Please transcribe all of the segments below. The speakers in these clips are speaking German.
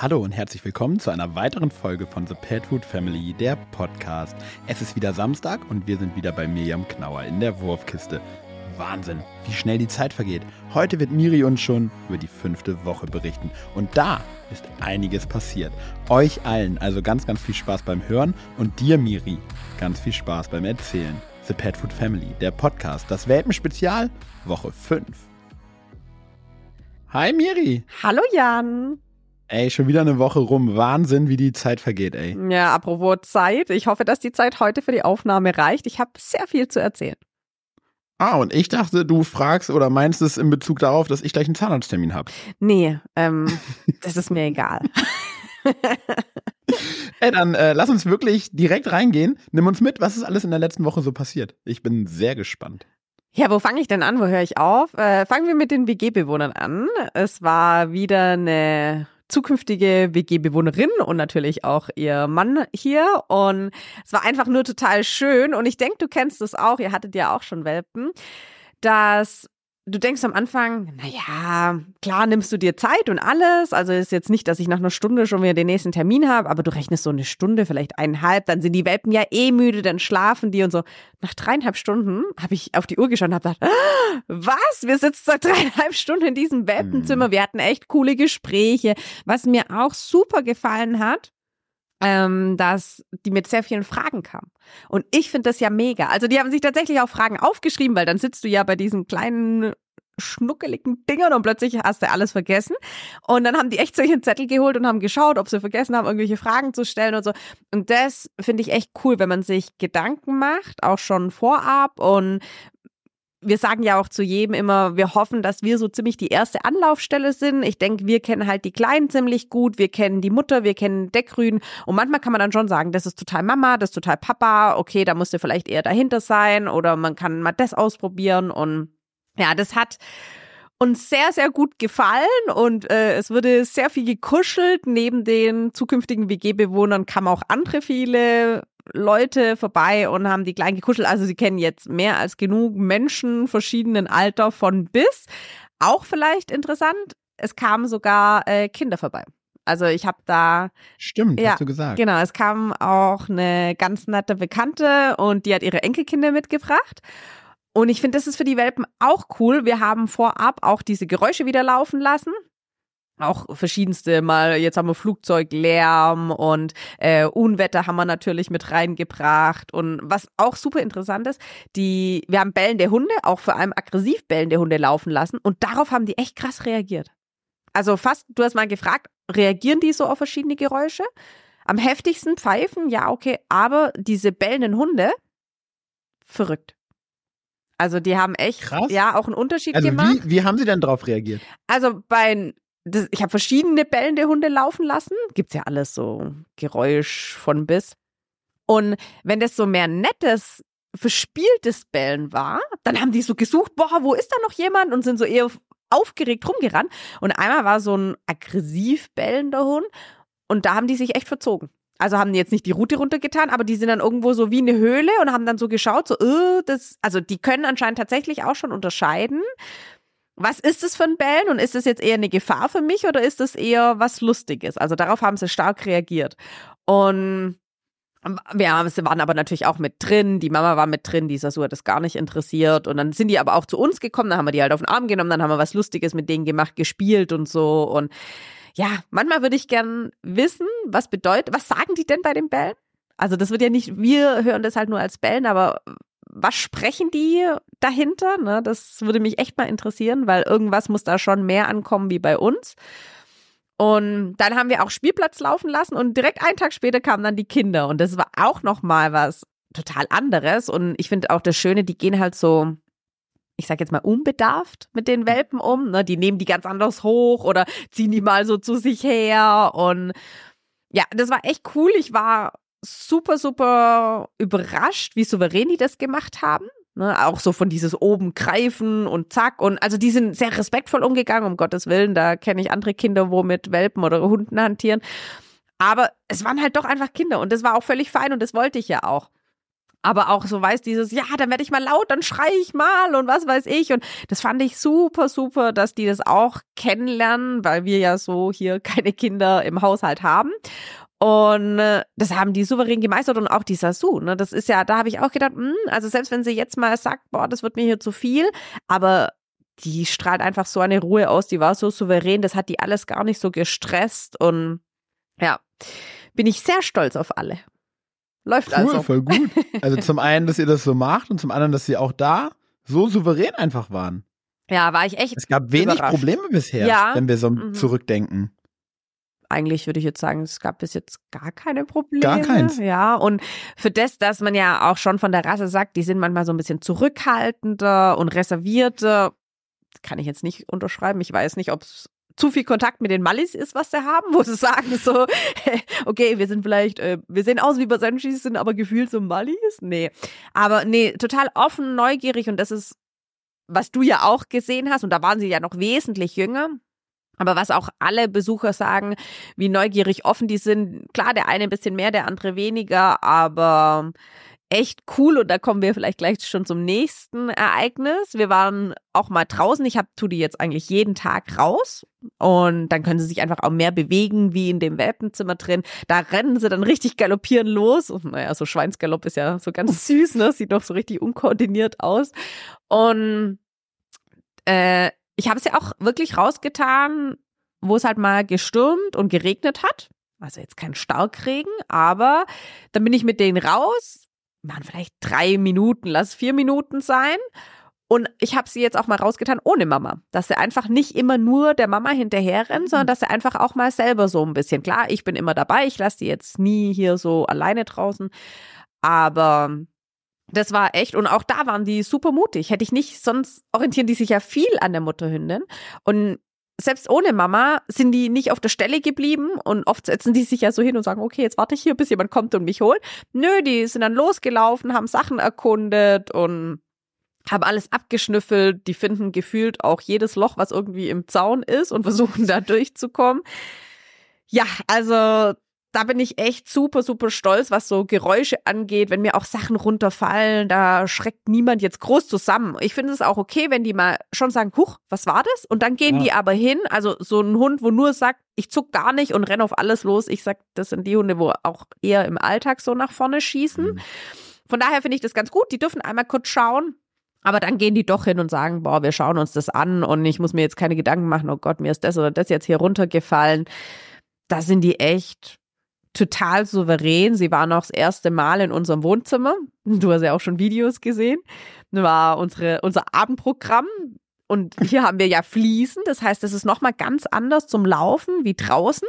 Hallo und herzlich willkommen zu einer weiteren Folge von The Pet Food Family, der Podcast. Es ist wieder Samstag und wir sind wieder bei Mirjam Knauer in der Wurfkiste. Wahnsinn, wie schnell die Zeit vergeht. Heute wird Miri uns schon über die fünfte Woche berichten. Und da ist einiges passiert. Euch allen also ganz, ganz viel Spaß beim Hören und dir, Miri, ganz viel Spaß beim Erzählen. The Pet Food Family, der Podcast, das Welpenspezial, Woche 5. Hi Miri. Hallo Jan. Ey, schon wieder eine Woche rum. Wahnsinn, wie die Zeit vergeht, ey. Ja, apropos Zeit. Ich hoffe, dass die Zeit heute für die Aufnahme reicht. Ich habe sehr viel zu erzählen. Ah, und ich dachte, du fragst oder meinst es in Bezug darauf, dass ich gleich einen Zahnarzttermin habe. Nee, ähm, das ist mir egal. Ey, dann äh, lass uns wirklich direkt reingehen. Nimm uns mit, was ist alles in der letzten Woche so passiert. Ich bin sehr gespannt. Ja, wo fange ich denn an? Wo höre ich auf? Äh, fangen wir mit den WG-Bewohnern an. Es war wieder eine zukünftige WG-Bewohnerin und natürlich auch ihr Mann hier. Und es war einfach nur total schön. Und ich denke, du kennst es auch, ihr hattet ja auch schon Welpen, dass du denkst am Anfang, naja, klar nimmst du dir Zeit und alles. Also ist jetzt nicht, dass ich nach einer Stunde schon wieder den nächsten Termin habe, aber du rechnest so eine Stunde, vielleicht eineinhalb, dann sind die Welpen ja eh müde, dann schlafen die und so. Nach dreieinhalb Stunden habe ich auf die Uhr geschaut und habe gedacht, ah, was? Wir sitzen seit dreieinhalb Stunden in diesem Welpenzimmer. Mhm. Wir hatten echt coole Gespräche. Was mir auch super gefallen hat, ähm, dass die mit sehr vielen Fragen kamen. Und ich finde das ja mega. Also die haben sich tatsächlich auch Fragen aufgeschrieben, weil dann sitzt du ja bei diesen kleinen schnuckeligen Dingern und plötzlich hast du alles vergessen. Und dann haben die echt solche Zettel geholt und haben geschaut, ob sie vergessen haben, irgendwelche Fragen zu stellen und so. Und das finde ich echt cool, wenn man sich Gedanken macht, auch schon vorab und wir sagen ja auch zu jedem immer, wir hoffen, dass wir so ziemlich die erste Anlaufstelle sind. Ich denke, wir kennen halt die Kleinen ziemlich gut, wir kennen die Mutter, wir kennen Deckrüden und manchmal kann man dann schon sagen, das ist total Mama, das ist total Papa, okay, da musst du vielleicht eher dahinter sein oder man kann mal das ausprobieren und ja, das hat uns sehr, sehr gut gefallen und äh, es wurde sehr viel gekuschelt. Neben den zukünftigen WG-Bewohnern kamen auch andere viele Leute vorbei und haben die kleinen gekuschelt. Also sie kennen jetzt mehr als genug Menschen verschiedenen Alter von bis. Auch vielleicht interessant, es kamen sogar äh, Kinder vorbei. Also ich habe da. Stimmt, ja, hast du gesagt. Genau, es kam auch eine ganz nette Bekannte und die hat ihre Enkelkinder mitgebracht. Und ich finde, das ist für die Welpen auch cool. Wir haben vorab auch diese Geräusche wieder laufen lassen auch verschiedenste mal, jetzt haben wir Flugzeuglärm und äh, Unwetter haben wir natürlich mit reingebracht. Und was auch super interessant ist, die, wir haben bellende Hunde, auch vor allem aggressiv bellende Hunde laufen lassen und darauf haben die echt krass reagiert. Also fast, du hast mal gefragt, reagieren die so auf verschiedene Geräusche? Am heftigsten pfeifen, ja, okay, aber diese bellenden Hunde, verrückt. Also die haben echt, Krass. ja, auch einen Unterschied also gemacht. Wie, wie haben sie denn darauf reagiert? Also bei das, ich habe verschiedene bellende Hunde laufen lassen. Gibt's ja alles so Geräusch von bis. Und wenn das so mehr nettes, verspieltes Bellen war, dann haben die so gesucht, boah, wo ist da noch jemand? Und sind so eher aufgeregt rumgerannt. Und einmal war so ein aggressiv bellender Hund und da haben die sich echt verzogen. Also haben die jetzt nicht die Route runtergetan, aber die sind dann irgendwo so wie eine Höhle und haben dann so geschaut, so, äh, das, also die können anscheinend tatsächlich auch schon unterscheiden, was ist es für ein Bellen und ist es jetzt eher eine Gefahr für mich oder ist es eher was Lustiges? Also darauf haben sie stark reagiert. Und ja, sie waren aber natürlich auch mit drin. Die Mama war mit drin, die Sasu hat das gar nicht interessiert. Und dann sind die aber auch zu uns gekommen, dann haben wir die halt auf den Arm genommen, dann haben wir was Lustiges mit denen gemacht, gespielt und so. Und ja, manchmal würde ich gern wissen, was bedeutet, was sagen die denn bei den Bällen? Also das wird ja nicht, wir hören das halt nur als Bellen, aber was sprechen die dahinter? Ne? Das würde mich echt mal interessieren, weil irgendwas muss da schon mehr ankommen wie bei uns. Und dann haben wir auch Spielplatz laufen lassen und direkt einen Tag später kamen dann die Kinder und das war auch noch mal was total anderes und ich finde auch das Schöne, die gehen halt so ich sag jetzt mal unbedarft mit den Welpen um, ne? Die nehmen die ganz anders hoch oder ziehen die mal so zu sich her und ja, das war echt cool. Ich war super, super überrascht, wie souverän die das gemacht haben. Ne, auch so von dieses oben greifen und zack. Und also die sind sehr respektvoll umgegangen, um Gottes Willen. Da kenne ich andere Kinder, wo mit Welpen oder Hunden hantieren. Aber es waren halt doch einfach Kinder und das war auch völlig fein und das wollte ich ja auch. aber auch so weiß dieses, ja, dann werde ich mal laut, dann schreie ich mal und was weiß ich. Und das fand ich super, super, dass die das auch kennenlernen, weil wir ja so hier keine Kinder im Haushalt haben. Und äh, das haben die souverän gemeistert und auch die Sasu. Ne? Das ist ja, da habe ich auch gedacht, mh, hm, also selbst wenn sie jetzt mal sagt, boah, das wird mir hier zu viel, aber die strahlt einfach so eine Ruhe aus, die war so souverän, das hat die alles gar nicht so gestresst und ja, bin ich sehr stolz auf alle. Läuft cool, also. voll gut. Also zum einen, dass ihr das so macht und zum anderen, dass sie auch da so souverän einfach waren. Ja, war ich echt. Es gab wenig überrascht. Probleme bisher, Ja. wenn wir so Mhm. zurückdenken. Eigentlich würde ich jetzt sagen, es gab bis jetzt gar keine Probleme. Gar keins. Ja, und für das, dass man ja auch schon von der Rasse sagt, die sind manchmal so ein bisschen zurückhaltender und reservierter, kann ich jetzt nicht unterschreiben. Ich weiß nicht, ob es zu viel Kontakt mit den Mallis ist, was sie haben, wo sie sagen so, okay, wir sind vielleicht, äh, wir sehen aus wie Basenjis, sind aber gefühlt so Mallis. Nee, aber nee, total offen, neugierig und das ist, was du ja auch gesehen hast und da waren sie ja noch wesentlich jünger. Aber was auch alle Besucher sagen, wie neugierig offen die sind. Klar, der eine ein bisschen mehr, der andere weniger, aber echt cool. Und da kommen wir vielleicht gleich schon zum nächsten Ereignis. Wir waren auch mal draußen. Ich hab, tu die jetzt eigentlich jeden Tag raus. Und dann können sie sich einfach auch mehr bewegen, wie in dem Welpenzimmer drin. Da rennen sie dann richtig galoppieren los. Und naja, so Schweinsgalopp ist ja so ganz süß, ne? Sieht doch so richtig unkoordiniert aus. Und äh, ich habe es ja auch wirklich rausgetan, wo es halt mal gestürmt und geregnet hat. Also jetzt kein Starkregen, aber dann bin ich mit denen raus, waren vielleicht drei Minuten, lass vier Minuten sein. Und ich habe sie jetzt auch mal rausgetan ohne Mama. Dass sie einfach nicht immer nur der Mama hinterherrennen, sondern dass sie einfach auch mal selber so ein bisschen. Klar, ich bin immer dabei, ich lasse die jetzt nie hier so alleine draußen. Aber das war echt, und auch da waren die super mutig. Hätte ich nicht, sonst orientieren die sich ja viel an der Mutterhündin. Und selbst ohne Mama sind die nicht auf der Stelle geblieben und oft setzen die sich ja so hin und sagen, okay, jetzt warte ich hier, bis jemand kommt und mich holt. Nö, die sind dann losgelaufen, haben Sachen erkundet und haben alles abgeschnüffelt. Die finden gefühlt auch jedes Loch, was irgendwie im Zaun ist und versuchen da durchzukommen. Ja, also da bin ich echt super, super stolz, was so Geräusche angeht. Wenn mir auch Sachen runterfallen, da schreckt niemand jetzt groß zusammen. Ich finde es auch okay, wenn die mal schon sagen, huch, was war das? Und dann gehen Ja. die aber hin. Also so ein Hund, wo nur sagt, ich zuck gar nicht und renn auf alles los. Ich sag, das sind die Hunde, wo auch eher im Alltag so nach vorne schießen. Mhm. Von daher finde ich das ganz gut. Die dürfen einmal kurz schauen. Aber dann gehen die doch hin und sagen, boah, wir schauen uns das an und ich muss mir jetzt keine Gedanken machen, oh Gott, mir ist das oder das jetzt hier runtergefallen. Da sind die echt total souverän. Sie waren auch das erste Mal in unserem Wohnzimmer. Du hast ja auch schon Videos gesehen. Das war unsere, unser Abendprogramm. Und hier haben wir ja Fliesen. Das heißt, es ist nochmal ganz anders zum Laufen wie draußen.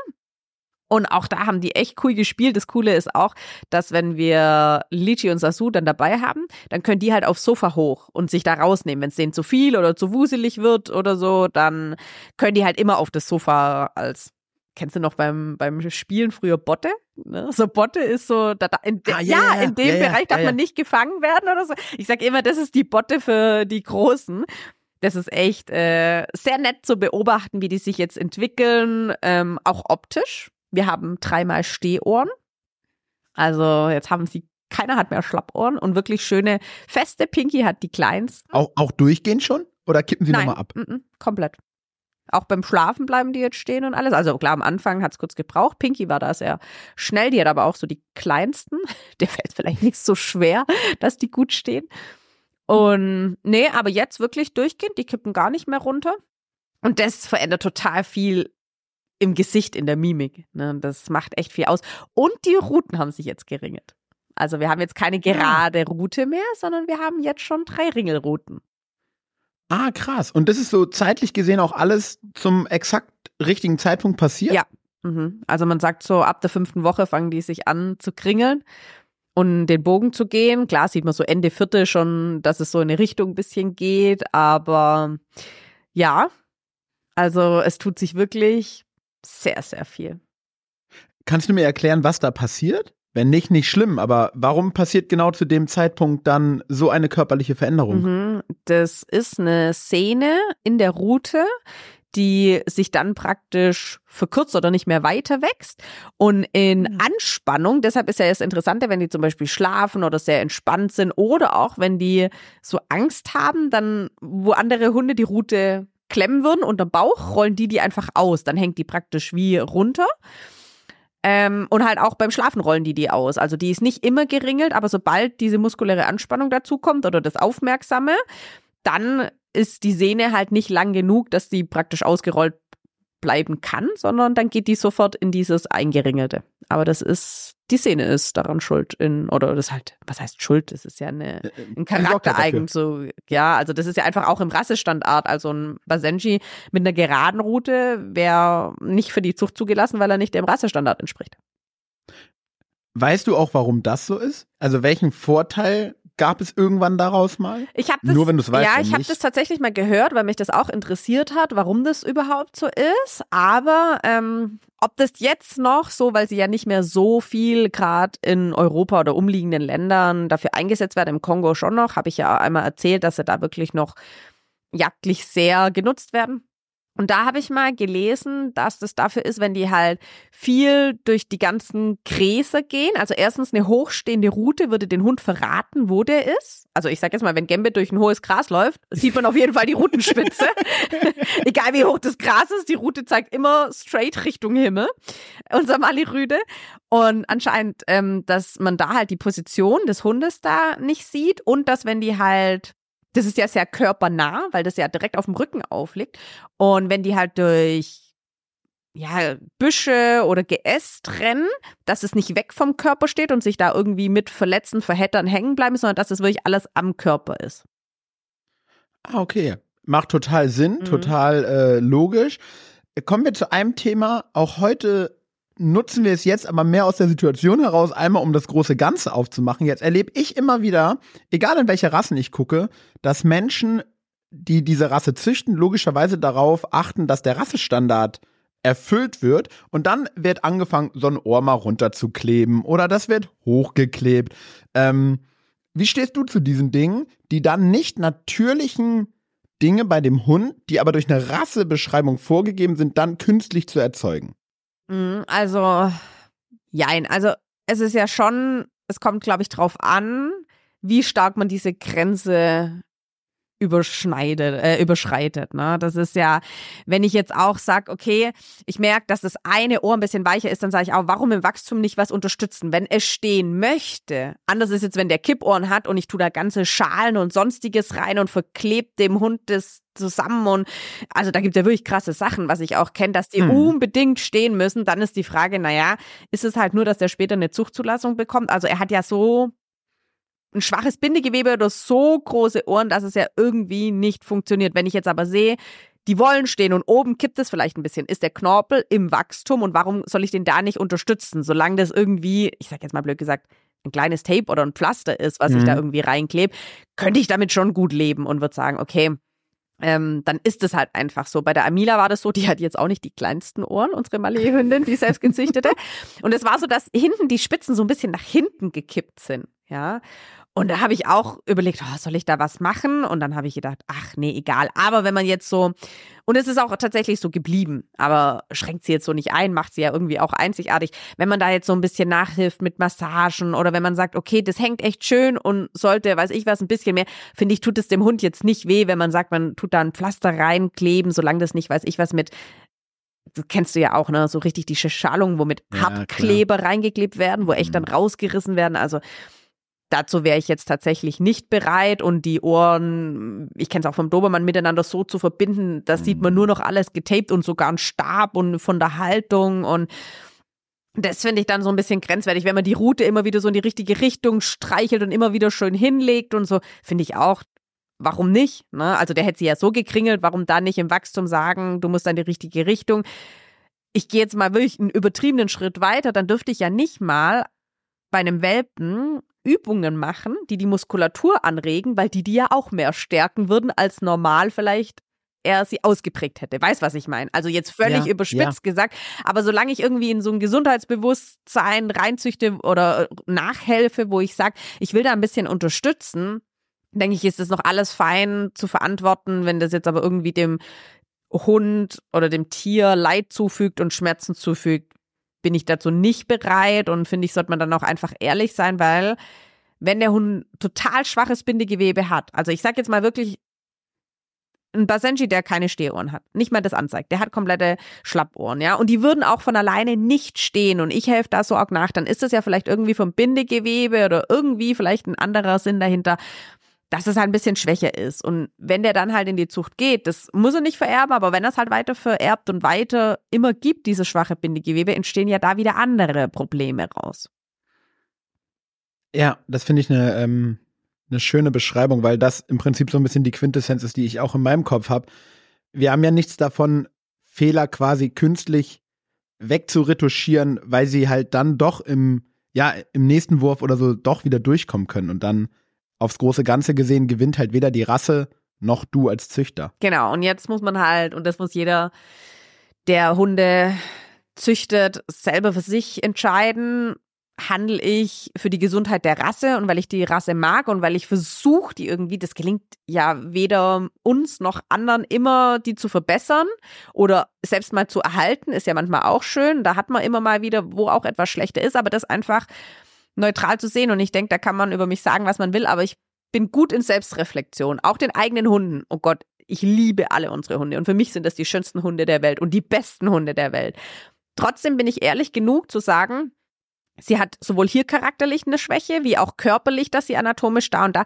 Und auch da haben die echt cool gespielt. Das Coole ist auch, dass wenn wir Lichi und Sasu dann dabei haben, dann können die halt aufs Sofa hoch und sich da rausnehmen. Wenn es denen zu viel oder zu wuselig wird oder so, dann können die halt immer auf das Sofa als Kennst du noch beim, beim Spielen früher Botte? Ne? So Botte ist so, da, da, in, de, Ah, ja, ja, ja, in dem ja, Bereich darf man nicht gefangen werden oder so. Ich sage immer, das ist die Botte für die Großen. Das ist echt äh, sehr nett zu beobachten, wie die sich jetzt entwickeln, ähm, auch optisch. Wir haben dreimal Stehohren. Also jetzt haben sie, keiner hat mehr Schlappohren und wirklich schöne, feste. Pinky hat die kleinsten. Auch, auch durchgehend schon? Oder kippen sie nochmal ab? mm, mm, komplett. Auch beim Schlafen bleiben die jetzt stehen und alles. Also klar, am Anfang hat es kurz gebraucht. Pinky war da sehr schnell. Die hat aber auch so die kleinsten. Der fällt vielleicht nicht so schwer, dass die gut stehen. Und nee, aber jetzt wirklich durchgehend. Die kippen gar nicht mehr runter. Und das verändert total viel im Gesicht, in der Mimik. Ne? Das macht echt viel aus. Und die Routen haben sich jetzt geringelt. Also wir haben jetzt keine gerade Route mehr, sondern wir haben jetzt schon drei Ringelrouten. Ah, krass. Und das ist so zeitlich gesehen auch alles zum exakt richtigen Zeitpunkt passiert? Ja. Mhm. Also man sagt so, ab der fünften Woche fangen die sich an zu kringeln und den Bogen zu gehen. Klar sieht man so Ende vierte schon, dass es so in eine Richtung ein bisschen geht, aber ja, also es tut sich wirklich sehr, sehr viel. Kannst du mir erklären, was da passiert? Wenn nicht, nicht schlimm, aber warum passiert genau zu dem Zeitpunkt dann so eine körperliche Veränderung? Mhm. Das ist eine Szene in der Route, die sich dann praktisch verkürzt oder nicht mehr weiter wächst. Und in mhm. Anspannung, deshalb ist ja das Interessante, wenn die zum Beispiel schlafen oder sehr entspannt sind oder auch wenn die so Angst haben, dann, wo andere Hunde die Rute klemmen würden unter Bauch, rollen die die einfach aus. Dann hängt die praktisch wie runter. Ähm, und halt auch beim Schlafen rollen die die aus. Also die ist nicht immer geringelt, aber sobald diese muskuläre Anspannung dazu kommt oder das Aufmerksame, dann ist die Sehne halt nicht lang genug, dass die praktisch ausgerollt bleiben kann, sondern dann geht die sofort in dieses Eingeringelte. Aber das ist, die Szene ist daran schuld in, oder das halt, was heißt Schuld? Das ist ja eine, äh, ein Charaktereigen, so, ja, also das ist ja einfach auch im Rassestandart, also ein Basenji mit einer geraden Route wäre nicht für die Zucht zugelassen, weil er nicht dem Rassestandard entspricht. Weißt du auch, warum das so ist? Also welchen Vorteil gab es irgendwann daraus mal? Ich habe nur wenn du es weißt. Ja, ich habe das tatsächlich mal gehört, weil mich das auch interessiert hat, warum das überhaupt so ist. Aber ähm, ob das jetzt noch so, weil sie ja nicht mehr so viel gerade in Europa oder umliegenden Ländern dafür eingesetzt werden, im Kongo schon noch, habe ich ja einmal erzählt, dass sie da wirklich noch jagdlich sehr genutzt werden. Und da habe ich mal gelesen, dass das dafür ist, wenn die halt viel durch die ganzen Gräser gehen. Also erstens eine hochstehende Route würde den Hund verraten, wo der ist. Also ich sage jetzt mal, wenn Gembe durch ein hohes Gras läuft, sieht man auf jeden Fall die Routenspitze. Egal wie hoch das Gras ist, die Route zeigt immer straight Richtung Himmel. Unser Mali-Rüde. Und anscheinend, ähm, dass man da halt die Position des Hundes da nicht sieht und dass wenn die halt das ist ja sehr körpernah, weil das ja direkt auf dem Rücken aufliegt. Und wenn die halt durch ja, Büsche oder Geäst rennen, dass es nicht weg vom Körper steht und sich da irgendwie mit Verletzen, Verhettern hängen bleiben, sondern dass es wirklich alles am Körper ist. Ah, okay. Macht total Sinn, mhm. total äh, logisch. Kommen wir zu einem Thema. Auch heute nutzen wir es jetzt aber mehr aus der Situation heraus, einmal um das große Ganze aufzumachen. Jetzt erlebe ich immer wieder, egal in welche Rassen ich gucke, dass Menschen, die diese Rasse züchten, logischerweise darauf achten, dass der Rassestandard erfüllt wird und dann wird angefangen, so ein Ohr mal runterzukleben oder das wird hochgeklebt. Ähm, wie stehst du zu diesen Dingen, die dann nicht natürlichen Dinge bei dem Hund, die aber durch eine Rassebeschreibung vorgegeben sind, dann künstlich zu erzeugen? Mhm, also, jein. Also, es ist ja schon, es kommt, glaube ich, drauf an, wie stark man diese Grenze überschneidet, äh, überschreitet. Ne? Das ist ja, wenn ich jetzt auch sage, okay, ich merke, dass das eine Ohr ein bisschen weicher ist, dann sage ich auch, warum im Wachstum nicht was unterstützen, wenn es stehen möchte. Anders ist jetzt, wenn der Kippohren hat und ich tue da ganze Schalen und sonstiges rein und verklebt dem Hund das zusammen und also da gibt es ja wirklich krasse Sachen, was ich auch kenne, dass die hm. unbedingt stehen müssen. Dann ist die Frage, naja, ist es halt nur, dass der später eine Zuchtzulassung bekommt? Also er hat ja so ein schwaches Bindegewebe oder so große Ohren, dass es ja irgendwie nicht funktioniert. Wenn ich jetzt aber sehe, die wollen stehen und oben kippt es vielleicht ein bisschen, ist der Knorpel im Wachstum und warum soll ich den da nicht unterstützen, solange das irgendwie, ich sag jetzt mal blöd gesagt, ein kleines Tape oder ein Pflaster ist, was mhm. ich da irgendwie reinklebe, könnte ich damit schon gut leben und würde sagen, okay, ähm, dann ist es halt einfach so. Bei der Amila war das so, die hat jetzt auch nicht die kleinsten Ohren, unsere Malé-Hündin, die selbst gezüchtete. Und es war so, dass hinten die Spitzen so ein bisschen nach hinten gekippt sind. Ja. Und da habe ich auch überlegt, oh, soll ich da was machen? Und dann habe ich gedacht, ach nee, egal. Aber wenn man jetzt so, und es ist auch tatsächlich so geblieben, aber schränkt sie jetzt so nicht ein, macht sie ja irgendwie auch einzigartig. Wenn man da jetzt so ein bisschen nachhilft mit Massagen oder wenn man sagt, okay, das hängt echt schön und sollte, weiß ich was, ein bisschen mehr, finde ich, tut es dem Hund jetzt nicht weh, wenn man sagt, man tut da ein Pflaster reinkleben, solange das nicht, weiß ich was, mit das kennst du ja auch, ne? So richtig die Schalungen, wo mit ja, Hapkleber reingeklebt werden, wo echt dann mhm. rausgerissen werden. Also Dazu wäre ich jetzt tatsächlich nicht bereit und die Ohren, ich kenne es auch vom Dobermann, miteinander so zu verbinden, da sieht man nur noch alles getaped und sogar ein Stab und von der Haltung und das finde ich dann so ein bisschen grenzwertig, wenn man die Route immer wieder so in die richtige Richtung streichelt und immer wieder schön hinlegt und so, finde ich auch, warum nicht? Ne? Also der hätte sie ja so gekringelt, warum dann nicht im Wachstum sagen, du musst dann die richtige Richtung. Ich gehe jetzt mal wirklich einen übertriebenen Schritt weiter, dann dürfte ich ja nicht mal bei einem Welpen Übungen machen, die die Muskulatur anregen, weil die die ja auch mehr stärken würden, als normal vielleicht er sie ausgeprägt hätte. Weiß, was ich meine? Also jetzt völlig ja, überspitzt ja. gesagt. Aber solange ich irgendwie in so ein Gesundheitsbewusstsein reinzüchte oder äh, nachhelfe, wo ich sage, ich will da ein bisschen unterstützen, denke ich, ist das noch alles fein zu verantworten. Wenn das jetzt aber irgendwie dem Hund oder dem Tier Leid zufügt und Schmerzen zufügt, bin ich dazu nicht bereit und finde ich, sollte man dann auch einfach ehrlich sein, weil wenn der Hund total schwaches Bindegewebe hat, also ich sage jetzt mal wirklich ein Basenji, der keine Stehohren hat, nicht mal das anzeigt, der hat komplette Schlappohren, ja, und die würden auch von alleine nicht stehen und ich helfe da so auch nach, dann ist das ja vielleicht irgendwie vom Bindegewebe oder irgendwie vielleicht ein anderer Sinn dahinter, dass es halt ein bisschen schwächer ist. Und wenn der dann halt in die Zucht geht, das muss er nicht vererben, aber wenn er es halt weiter vererbt und weiter immer gibt, diese schwache Bindegewebe, entstehen ja da wieder andere Probleme raus. Ja, das finde ich eine, ähm, eine schöne Beschreibung, weil das im Prinzip so ein bisschen die Quintessenz ist, die ich auch in meinem Kopf habe. Wir haben ja nichts davon, Fehler quasi künstlich wegzuretuschieren, weil sie halt dann doch im, ja, im nächsten Wurf oder so doch wieder durchkommen können. Und dann aufs große Ganze gesehen gewinnt halt weder die Rasse noch du als Züchter. Genau, und jetzt muss man halt, und das muss jeder, der Hunde züchtet, selber für sich entscheiden, handle ich für die Gesundheit der Rasse und weil ich die Rasse mag und weil ich versuche, die irgendwie, das gelingt ja weder uns noch anderen immer, die zu verbessern oder selbst mal zu erhalten, ist ja manchmal auch schön. Da hat man immer mal wieder, wo auch etwas schlechter ist, aber das einfach neutral zu sehen. Und ich denke, da kann man über mich sagen, was man will, aber ich bin gut in Selbstreflexion, auch den eigenen Hunden. Oh Gott, ich liebe alle unsere Hunde und für mich sind das die schönsten Hunde der Welt und die besten Hunde der Welt. Trotzdem bin ich ehrlich genug zu sagen, Sie hat sowohl hier charakterlich eine Schwäche, wie auch körperlich, dass sie anatomisch da und da.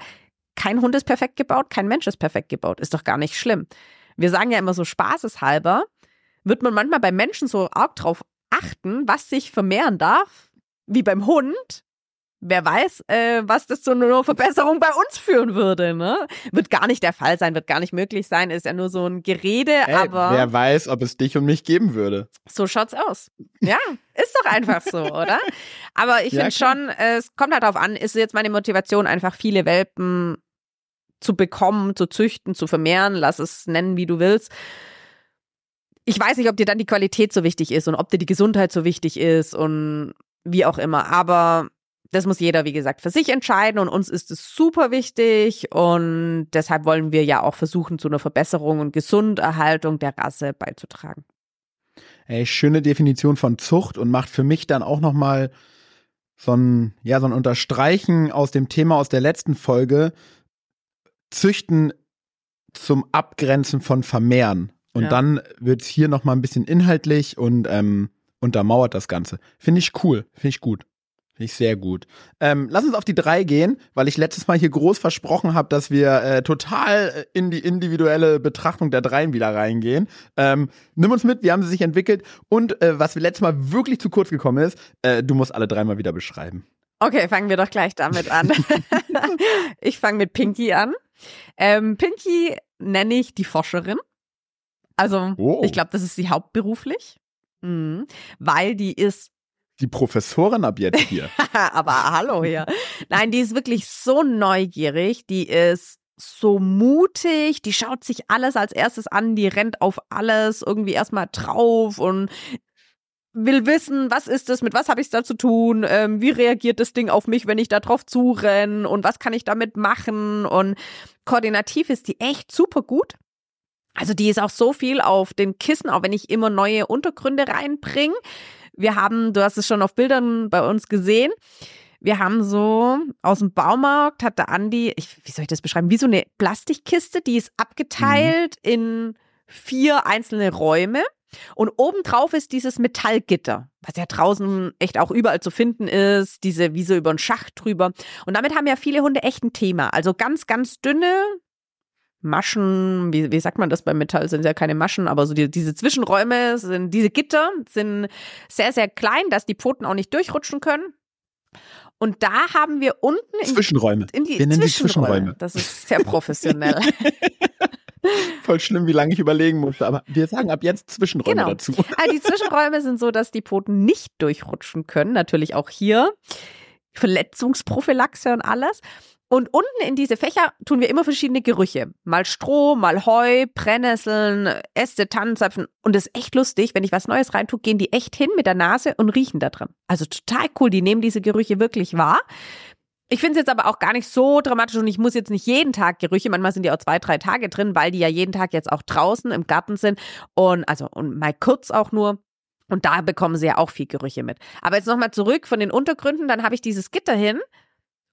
Kein Hund ist perfekt gebaut, kein Mensch ist perfekt gebaut. Ist doch gar nicht schlimm. Wir sagen ja immer so spaßeshalber, wird man manchmal bei Menschen so arg drauf achten, was sich vermehren darf, wie beim Hund, wer weiß, äh, was das zu einer Verbesserung bei uns führen würde. Ne? Wird gar nicht der Fall sein, wird gar nicht möglich sein, ist ja nur so ein Gerede, Ey, aber. Wer weiß, ob es dich und mich geben würde. So schaut's aus. Ja, ist doch einfach so, oder? Aber ich finde Ja, schon, äh, es kommt halt darauf an, ist jetzt meine Motivation, einfach viele Welpen zu bekommen, zu züchten, zu vermehren, lass es nennen, wie du willst. Ich weiß nicht, ob dir dann die Qualität so wichtig ist und ob dir die Gesundheit so wichtig ist und wie auch immer. Aber das muss jeder, wie gesagt, für sich entscheiden und uns ist es super wichtig und deshalb wollen wir ja auch versuchen, zu einer Verbesserung und Gesunderhaltung der Rasse beizutragen. Ey, schöne Definition von Zucht und macht für mich dann auch noch mal so ein, ja, so ein Unterstreichen aus dem Thema aus der letzten Folge. Züchten zum Abgrenzen von Vermehren. Und Ja. dann wird es hier noch mal ein bisschen inhaltlich und ähm, untermauert das Ganze. Finde ich cool, finde ich gut. Finde ich sehr gut. Ähm, lass uns auf die drei gehen, weil ich letztes Mal hier groß versprochen habe, dass wir äh, total äh, in die individuelle Betrachtung der dreien wieder reingehen. Ähm, nimm uns mit, wie haben sie sich entwickelt und äh, was wir letztes Mal wirklich zu kurz gekommen ist, äh, du musst alle dreimal wieder beschreiben. Okay, fangen wir doch gleich damit an. ich fange mit Pinky an. Ähm, Pinky nenne ich die Forscherin. Also, Oh. ich glaube, das ist sie hauptberuflich. Mhm. Weil die ist Die Professorin ab jetzt hier. aber hallo hier. Nein, die ist wirklich so neugierig, die ist so mutig, die schaut sich alles als erstes an, die rennt auf alles irgendwie erstmal drauf und will wissen, was ist das, mit was habe ich es da zu tun, ähm, wie reagiert das Ding auf mich, wenn ich da drauf zurenne und was kann ich damit machen und koordinativ ist die echt super gut. Also die ist auch so viel auf den Kissen, auch wenn ich immer neue Untergründe reinbringe. Wir haben, du hast es schon auf Bildern bei uns gesehen, wir haben so aus dem Baumarkt hat der Andi, ich, wie soll ich das beschreiben, wie so eine Plastikkiste, die ist abgeteilt in vier einzelne Räume. Und obendrauf ist dieses Metallgitter, was ja draußen echt auch überall zu finden ist, diese wie so über einen Schacht drüber. Und damit haben ja viele Hunde echt ein Thema. Also ganz, ganz dünne Maschen, wie, wie sagt man das beim Metall, sind ja keine Maschen, aber so die, diese Zwischenräume sind, diese Gitter sind sehr, sehr klein, dass die Pfoten auch nicht durchrutschen können. Und da haben wir unten in, Zwischenräume. in die Wir nennen die Zwischenräume. Zwischenräume. Das ist sehr professionell. Voll schlimm, wie lange ich überlegen musste. Aber wir sagen ab jetzt Zwischenräume Genau. dazu. Also die Zwischenräume sind so, dass die Pfoten nicht durchrutschen können. Natürlich auch hier. Verletzungsprophylaxe und alles. Und unten in diese Fächer tun wir immer verschiedene Gerüche. Mal Stroh, mal Heu, Brennnesseln, Äste, Tannenzapfen. Und das ist echt lustig. Wenn ich was Neues reintue, gehen die echt hin mit der Nase und riechen da dran. Also total cool. Die nehmen diese Gerüche wirklich wahr. Ich finde es jetzt aber auch gar nicht so dramatisch und ich muss jetzt nicht jeden Tag Gerüche, manchmal sind die auch zwei, drei Tage drin, weil die ja jeden Tag jetzt auch draußen im Garten sind und also und mal kurz auch nur. Und da bekommen sie ja auch viel Gerüche mit. Aber jetzt nochmal zurück von den Untergründen, dann habe ich dieses Gitter hin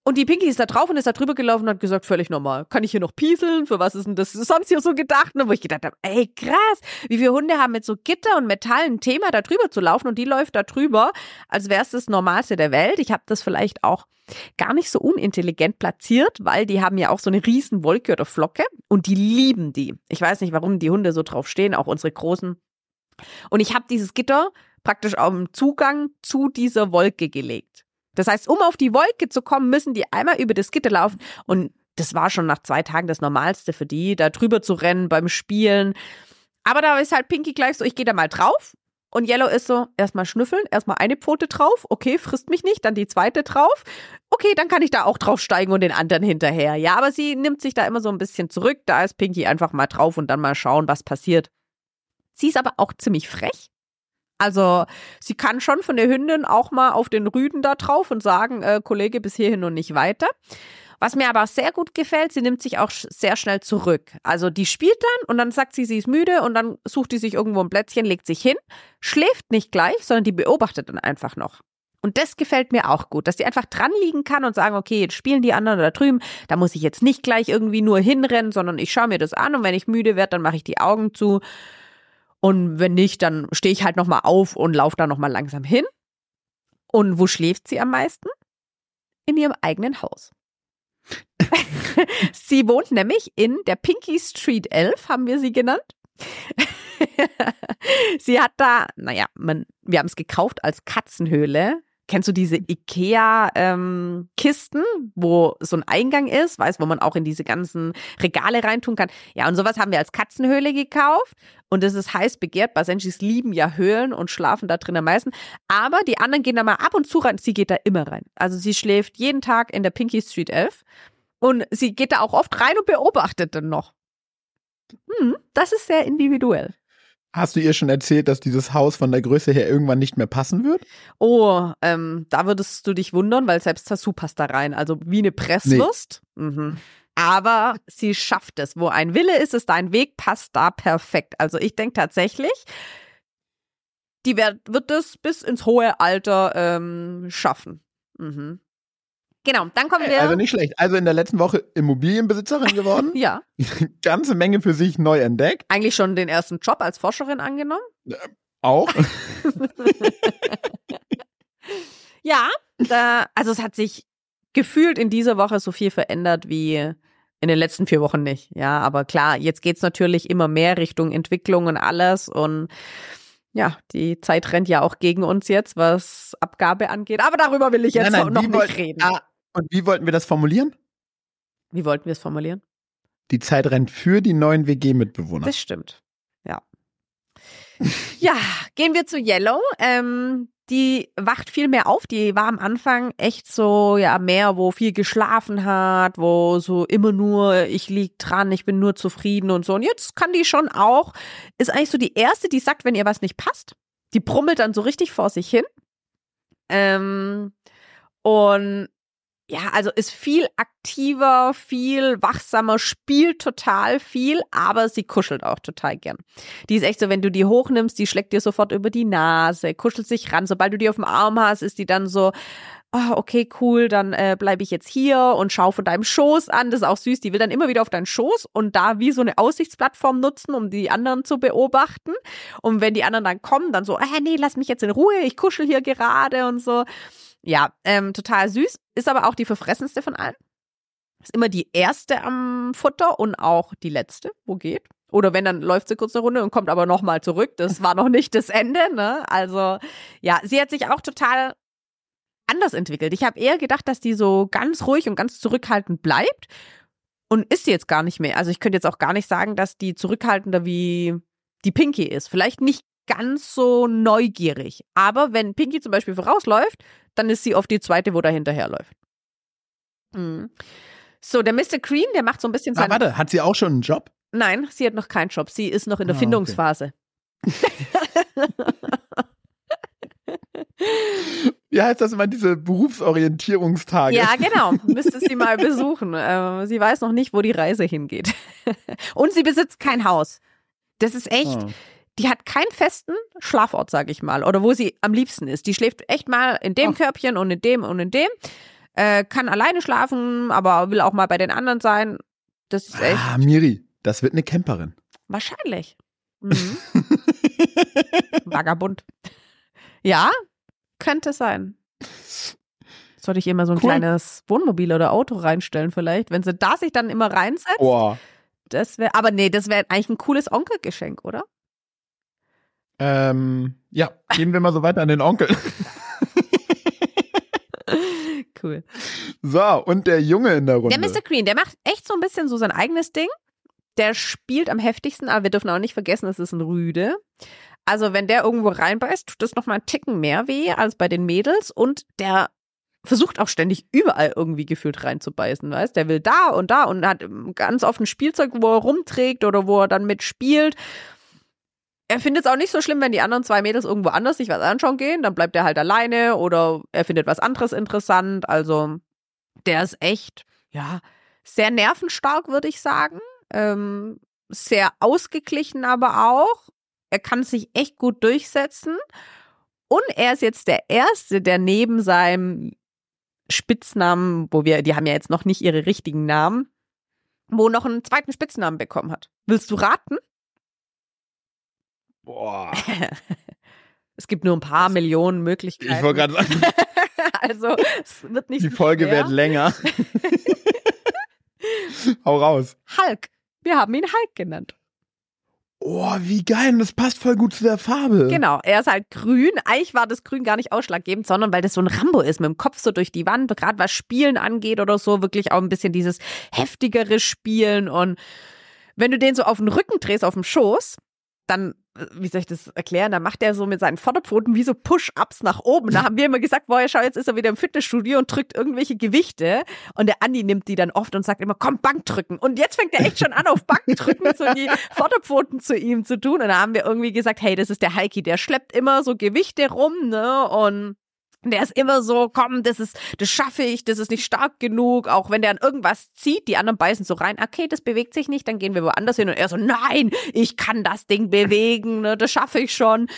und die Pinky ist da drauf und ist da drüber gelaufen und hat gesagt, völlig normal. Kann ich hier noch pieseln? Für was ist denn das sonst hier so gedacht? Ne? Wo ich gedacht habe, ey, krass, wie viele Hunde haben mit so Gitter und Metall ein Thema, da drüber zu laufen und die läuft da drüber, als wäre es das Normalste der Welt. Ich habe das vielleicht auch gar nicht so unintelligent platziert, weil die haben ja auch so eine riesen Wolke oder Flocke und die lieben die. Ich weiß nicht, warum die Hunde so drauf stehen, auch unsere großen. Und ich habe dieses Gitter praktisch dem Zugang zu dieser Wolke gelegt. Das heißt, um auf die Wolke zu kommen, müssen die einmal über das Gitter laufen. Und das war schon nach zwei Tagen das Normalste für die, da drüber zu rennen beim Spielen. Aber da ist halt Pinky gleich so, ich gehe da mal drauf. Und Yellow ist so, erstmal schnüffeln, erstmal eine Pfote drauf, okay, frisst mich nicht, dann die zweite drauf. Okay, dann kann ich da auch draufsteigen und den anderen hinterher. Ja, aber sie nimmt sich da immer so ein bisschen zurück. Da ist Pinky einfach mal drauf und dann mal schauen, was passiert. Sie ist aber auch ziemlich frech. Also sie kann schon von der Hündin auch mal auf den Rüden da drauf und sagen, äh, Kollege, bis hierhin und nicht weiter. Was mir aber sehr gut gefällt, sie nimmt sich auch sehr schnell zurück. Also die spielt dann und dann sagt sie, sie ist müde und dann sucht die sich irgendwo ein Plätzchen, legt sich hin, schläft nicht gleich, sondern die beobachtet dann einfach noch. Und das gefällt mir auch gut, dass die einfach dran liegen kann und sagen, okay, jetzt spielen die anderen da drüben, da muss ich jetzt nicht gleich irgendwie nur hinrennen, sondern ich schaue mir das an und wenn ich müde werde, dann mache ich die Augen zu und wenn nicht, dann stehe ich halt nochmal auf und laufe da nochmal langsam hin. Und wo schläft sie am meisten? In ihrem eigenen Haus. sie wohnt nämlich in der Pinky Street 11, haben wir sie genannt. sie hat da, naja, man, wir haben es gekauft als Katzenhöhle. Kennst du diese IKEA-Kisten, ähm, wo so ein Eingang ist, weißt, wo man auch in diese ganzen Regale reintun kann? Ja, und sowas haben wir als Katzenhöhle gekauft. Und das ist heiß begehrt. Basenjis lieben ja Höhlen und schlafen da drin am meisten. Aber die anderen gehen da mal ab und zu rein. Sie geht da immer rein. Also sie schläft jeden Tag in der Pinky Street 11. Und sie geht da auch oft rein und beobachtet dann noch. Hm, das ist sehr individuell. Hast du ihr schon erzählt, dass dieses Haus von der Größe her irgendwann nicht mehr passen wird? Oh, ähm, da würdest du dich wundern, weil selbst Tassou passt da rein. Also wie eine Presswurst. Nee. Mhm. Aber sie schafft es. Wo ein Wille ist, ist ein Weg, passt da perfekt. Also ich denke tatsächlich, die wird, wird das bis ins hohe Alter ähm, schaffen. Mhm. Genau, dann kommen wir. Also nicht schlecht. Also in der letzten Woche Immobilienbesitzerin geworden. ja. Ganze Menge für sich neu entdeckt. Eigentlich schon den ersten Job als Forscherin angenommen. Äh, auch. ja, da, also es hat sich gefühlt in dieser Woche so viel verändert wie in den letzten vier Wochen nicht. Ja, aber klar, jetzt geht es natürlich immer mehr Richtung Entwicklung und alles und ja, die Zeit rennt ja auch gegen uns jetzt, was Abgabe angeht. Aber darüber will ich jetzt nein, nein, noch nicht wollt, reden. Und wie wollten wir das formulieren? Wie wollten wir es formulieren? Die Zeit rennt für die neuen WG-Mitbewohner. Das stimmt. Ja. ja, gehen wir zu Yellow. Ähm, die wacht viel mehr auf. Die war am Anfang echt so, ja, mehr, wo viel geschlafen hat, wo so immer nur, ich lieg dran, ich bin nur zufrieden und so. Und jetzt kann die schon auch, ist eigentlich so die erste, die sagt, wenn ihr was nicht passt. Die brummelt dann so richtig vor sich hin. Ähm, und ja, also ist viel aktiver, viel wachsamer, spielt total viel, aber sie kuschelt auch total gern. Die ist echt so, wenn du die hochnimmst, die schlägt dir sofort über die Nase, kuschelt sich ran. Sobald du die auf dem Arm hast, ist die dann so, oh, okay, cool, dann äh, bleibe ich jetzt hier und schau von deinem Schoß an. Das ist auch süß. Die will dann immer wieder auf deinen Schoß und da wie so eine Aussichtsplattform nutzen, um die anderen zu beobachten. Und wenn die anderen dann kommen, dann so, äh, nee, lass mich jetzt in Ruhe, ich kuschel hier gerade und so. Ja, ähm, total süß. Ist aber auch die verfressenste von allen. Ist immer die erste am Futter und auch die letzte, wo geht. Oder wenn, dann läuft sie kurz eine Runde und kommt aber nochmal zurück. Das war noch nicht das Ende, ne? Also, ja, sie hat sich auch total anders entwickelt. Ich habe eher gedacht, dass die so ganz ruhig und ganz zurückhaltend bleibt. Und ist sie jetzt gar nicht mehr. Also ich könnte jetzt auch gar nicht sagen, dass die zurückhaltender wie die Pinky ist. Vielleicht nicht ganz so neugierig. Aber wenn Pinky zum Beispiel vorausläuft, dann ist sie oft die zweite, wo da hinterherläuft. Mhm. So, der Mr. Green, der macht so ein bisschen. Ah, warte, hat sie auch schon einen Job? Nein, sie hat noch keinen Job. Sie ist noch in der ah, Findungsphase. Okay. wie heißt das immer, diese Berufsorientierungstage? Ja, genau. Müsste sie mal besuchen. Äh, sie weiß noch nicht, wo die Reise hingeht. Und sie besitzt kein Haus. Das ist echt. Oh. Die hat keinen festen Schlafort, sag ich mal, oder wo sie am liebsten ist. Die schläft echt mal in dem Ach. Körbchen und in dem und in dem. Äh, kann alleine schlafen, aber will auch mal bei den anderen sein. Das ist echt. Ah, Miri, das wird eine Camperin. Wahrscheinlich. Mhm. Vagabund. Ja, könnte sein. Sollte ich immer so ein cool. kleines Wohnmobil oder Auto reinstellen, vielleicht? Wenn sie da sich dann immer reinsetzt. Oh. Das wäre, aber nee, das wäre eigentlich ein cooles Onkelgeschenk, oder? Ähm, ja, gehen wir mal so weiter an den Onkel. cool. So, und der Junge in der Runde. Der Mr. Green, der macht echt so ein bisschen so sein eigenes Ding. Der spielt am heftigsten, aber wir dürfen auch nicht vergessen, es ist ein Rüde. Also, wenn der irgendwo reinbeißt, tut das nochmal einen Ticken mehr weh als bei den Mädels und der versucht auch ständig überall irgendwie gefühlt reinzubeißen, weißt? Der will da und da und hat ganz oft ein Spielzeug, wo er rumträgt oder wo er dann mitspielt. Er findet es auch nicht so schlimm, wenn die anderen zwei Mädels irgendwo anders sich was anschauen gehen, dann bleibt er halt alleine oder er findet was anderes interessant. Also, der ist echt, ja, sehr nervenstark, würde ich sagen. Ähm, sehr ausgeglichen aber auch er kann sich echt gut durchsetzen. Und er ist jetzt der Erste, der neben seinem Spitznamen, wo wir, die haben ja jetzt noch nicht ihre richtigen Namen, wo noch einen zweiten Spitznamen bekommen hat. Willst du raten? Boah. es gibt nur ein paar das, Millionen Möglichkeiten. Ich wollte gerade sagen. also, es wird nicht Die Folge schwer. wird länger. Hau raus. Hulk. Wir haben ihn Hulk genannt. Oh, wie geil. Und das passt voll gut zu der Farbe. Genau, er ist halt grün. Eigentlich war das Grün gar nicht ausschlaggebend, sondern weil das so ein Rambo ist, mit dem Kopf so durch die Wand, gerade was Spielen angeht oder so, wirklich auch ein bisschen dieses heftigere Spielen. Und wenn du den so auf den Rücken drehst, auf dem Schoß, dann wie soll ich das erklären? Da macht er so mit seinen Vorderpfoten wie so Push-Ups nach oben. Da haben wir immer gesagt, boah, schau, jetzt ist er wieder im Fitnessstudio und drückt irgendwelche Gewichte. Und der Andi nimmt die dann oft und sagt immer, komm, Bank drücken. Und jetzt fängt er echt schon an, auf Bank drücken, so die Vorderpfoten zu ihm zu tun. Und da haben wir irgendwie gesagt, hey, das ist der Heiki, der schleppt immer so Gewichte rum, ne? Und der ist immer so, komm, das ist, das schaffe ich, das ist nicht stark genug. Auch wenn der an irgendwas zieht, die anderen beißen so rein, okay, das bewegt sich nicht, dann gehen wir woanders hin. Und er so, nein, ich kann das Ding bewegen, ne, das schaffe ich schon.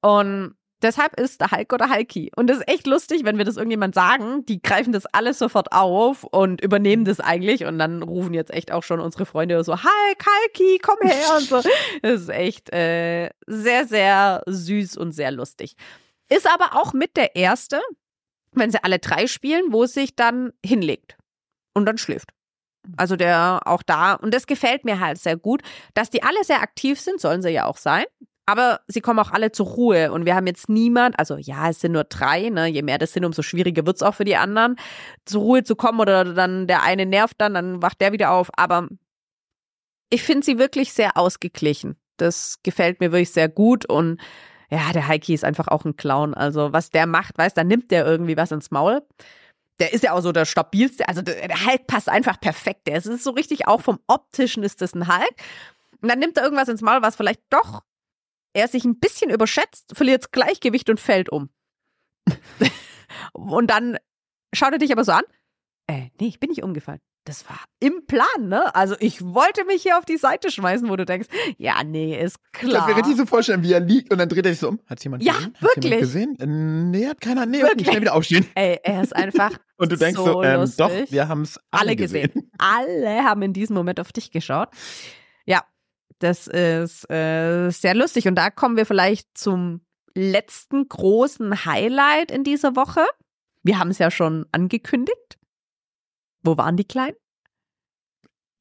Und deshalb ist der Hulk oder Hulky. Und das ist echt lustig, wenn wir das irgendjemand sagen, die greifen das alles sofort auf und übernehmen das eigentlich. Und dann rufen jetzt echt auch schon unsere Freunde so, Hulk, Hulky, komm her und so. Das ist echt äh, sehr, sehr süß und sehr lustig. Ist aber auch mit der erste, wenn sie alle drei spielen, wo es sich dann hinlegt und dann schläft. Also der auch da, und das gefällt mir halt sehr gut, dass die alle sehr aktiv sind, sollen sie ja auch sein. Aber sie kommen auch alle zur Ruhe und wir haben jetzt niemand, also ja, es sind nur drei, ne? je mehr das sind, umso schwieriger wird es auch für die anderen, zur Ruhe zu kommen oder dann der eine nervt dann, dann wacht der wieder auf. Aber ich finde sie wirklich sehr ausgeglichen. Das gefällt mir wirklich sehr gut und ja, der Heiki ist einfach auch ein Clown. Also, was der macht, weißt, da nimmt der irgendwie was ins Maul. Der ist ja auch so der stabilste. Also, der, der Hulk passt einfach perfekt. Der ist so richtig auch vom optischen ist das ein Hulk. Und dann nimmt er irgendwas ins Maul, was vielleicht doch er sich ein bisschen überschätzt, verliert das Gleichgewicht und fällt um. und dann schaut er dich aber so an. Äh, nee, ich bin nicht umgefallen das war im Plan, ne? Also ich wollte mich hier auf die Seite schmeißen, wo du denkst, ja, nee, ist klar. Ich kann mir richtig so vorstellen, wie er liegt und dann dreht er sich so um. Hat jemand ja, gesehen? Ja, wirklich. Jemand gesehen? Äh, nee, hat keiner. Nee, wirklich. schnell wieder aufstehen. Ey, er ist einfach Und du denkst so, so ähm, doch, wir haben es alle, alle gesehen. gesehen. Alle haben in diesem Moment auf dich geschaut. Ja, das ist äh, sehr lustig. Und da kommen wir vielleicht zum letzten großen Highlight in dieser Woche. Wir haben es ja schon angekündigt. Wo waren die Kleinen?